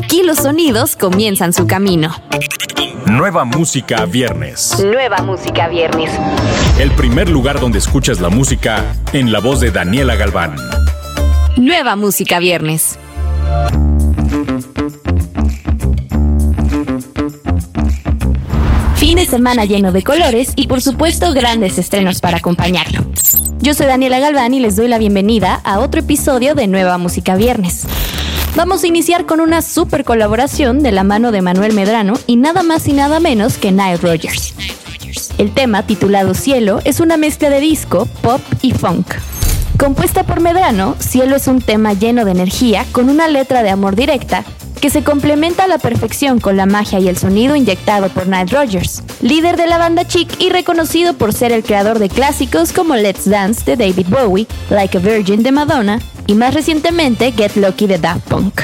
Aquí los sonidos comienzan su camino. Nueva música viernes. Nueva música viernes. El primer lugar donde escuchas la música en la voz de Daniela Galván. Nueva música viernes. Fin de semana lleno de colores y por supuesto grandes estrenos para acompañarlo. Yo soy Daniela Galván y les doy la bienvenida a otro episodio de Nueva Música Viernes. Vamos a iniciar con una super colaboración de la mano de Manuel Medrano y nada más y nada menos que Nile Rogers. El tema, titulado Cielo, es una mezcla de disco, pop y funk. Compuesta por Medrano, Cielo es un tema lleno de energía, con una letra de amor directa, que se complementa a la perfección con la magia y el sonido inyectado por Nile Rogers, líder de la banda Chic y reconocido por ser el creador de clásicos como Let's Dance de David Bowie, Like a Virgin de Madonna y más recientemente Get Lucky de Daft Punk.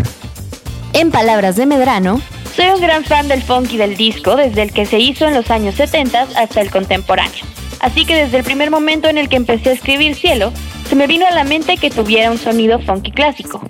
En palabras de Medrano, soy un gran fan del funk y del disco desde el que se hizo en los años 70 hasta el contemporáneo. Así que desde el primer momento en el que empecé a escribir Cielo, se me vino a la mente que tuviera un sonido funky clásico.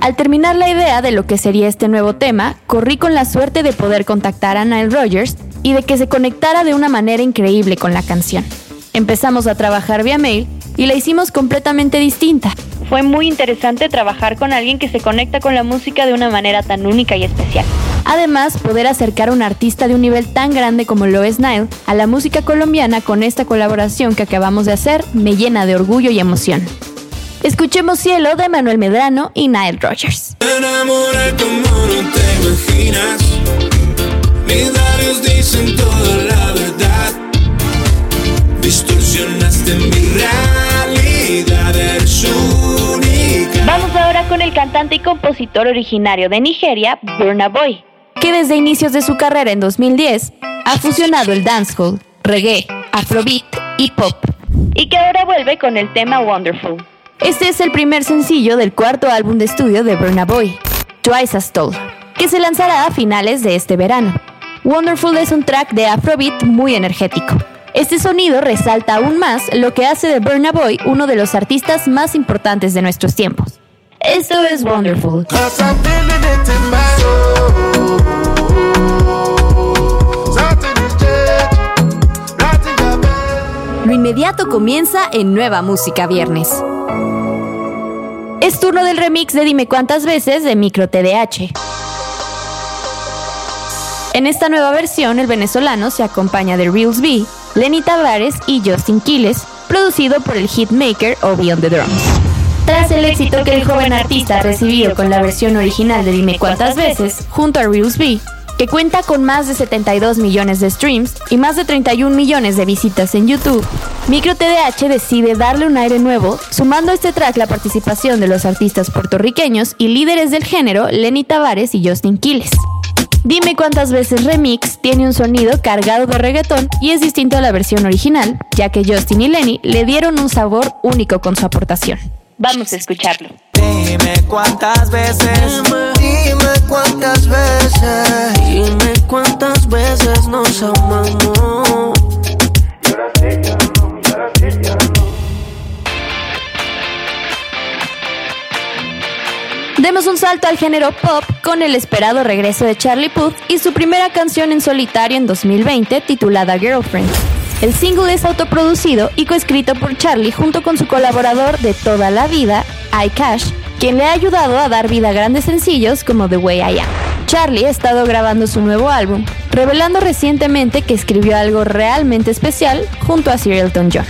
Al terminar la idea de lo que sería este nuevo tema, corrí con la suerte de poder contactar a Nile Rogers y de que se conectara de una manera increíble con la canción. Empezamos a trabajar vía mail y la hicimos completamente distinta. Fue muy interesante trabajar con alguien que se conecta con la música de una manera tan única y especial. Además, poder acercar a un artista de un nivel tan grande como lo es Nile a la música colombiana con esta colaboración que acabamos de hacer me llena de orgullo y emoción. Escuchemos Cielo de Manuel Medrano y Nile Rogers. como no te imaginas. Mis labios dicen el cantante y compositor originario de Nigeria, Burna Boy. Que desde inicios de su carrera en 2010 ha fusionado el dancehall, reggae, afrobeat y pop. Y que ahora vuelve con el tema Wonderful. Este es el primer sencillo del cuarto álbum de estudio de Burna Boy, Twice as Tall, que se lanzará a finales de este verano. Wonderful es un track de Afrobeat muy energético. Este sonido resalta aún más lo que hace de Burna Boy uno de los artistas más importantes de nuestros tiempos. Esto es Wonderful. Lo inmediato comienza en Nueva Música Viernes. Es turno del remix de Dime cuántas veces de Micro TDH. En esta nueva versión, el venezolano se acompaña de Reels B, Lenny Tavares y Justin Quiles, producido por el hitmaker Obi on the Drums. Tras el éxito que el joven artista ha recibido con la versión original de Dime cuántas veces, junto a Reels B, que cuenta con más de 72 millones de streams y más de 31 millones de visitas en YouTube, Micro TDH decide darle un aire nuevo, sumando a este track la participación de los artistas puertorriqueños y líderes del género Lenny Tavares y Justin Quiles. Dime cuántas veces Remix tiene un sonido cargado de reggaetón y es distinto a la versión original, ya que Justin y Lenny le dieron un sabor único con su aportación. Vamos a escucharlo. Dime cuántas veces, dime cuántas veces, dime cuántas veces nos amamos. Demos un salto al género pop con el esperado regreso de Charlie Puth y su primera canción en solitario en 2020 titulada Girlfriend. El single es autoproducido y coescrito por Charlie junto con su colaborador de toda la vida, iCash, quien le ha ayudado a dar vida a grandes sencillos como The Way I Am. Charlie ha estado grabando su nuevo álbum, revelando recientemente que escribió algo realmente especial junto a Sir Elton John.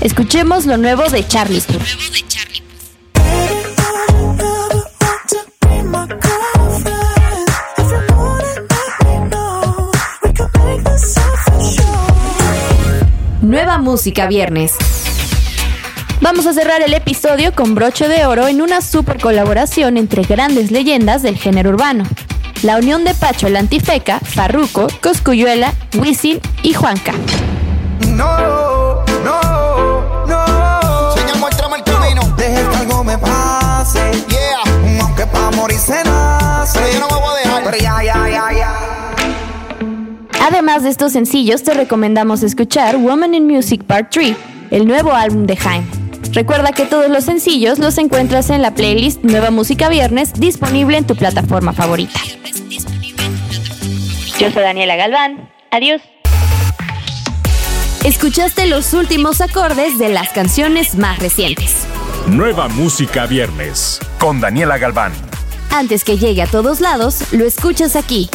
Escuchemos lo nuevo de Charlie. Nueva Música Viernes. Vamos a cerrar el episodio con broche de oro en una super colaboración entre grandes leyendas del género urbano. La unión de Pacho el Antifeca, Farruco, Coscuyuela, Wisin y Juanca. No, no, no. Señor, muéstrame el camino. Deje que algo me pase. Yeah. Aunque pa' morir se nace. Pero yo no me voy a dejar. Pero ya, ya, ya, ya. Además de estos sencillos, te recomendamos escuchar Woman in Music Part 3, el nuevo álbum de Jaime. Recuerda que todos los sencillos los encuentras en la playlist Nueva Música Viernes disponible en tu plataforma favorita. Yo soy Daniela Galván. Adiós. Escuchaste los últimos acordes de las canciones más recientes. Nueva Música Viernes con Daniela Galván. Antes que llegue a todos lados, lo escuchas aquí,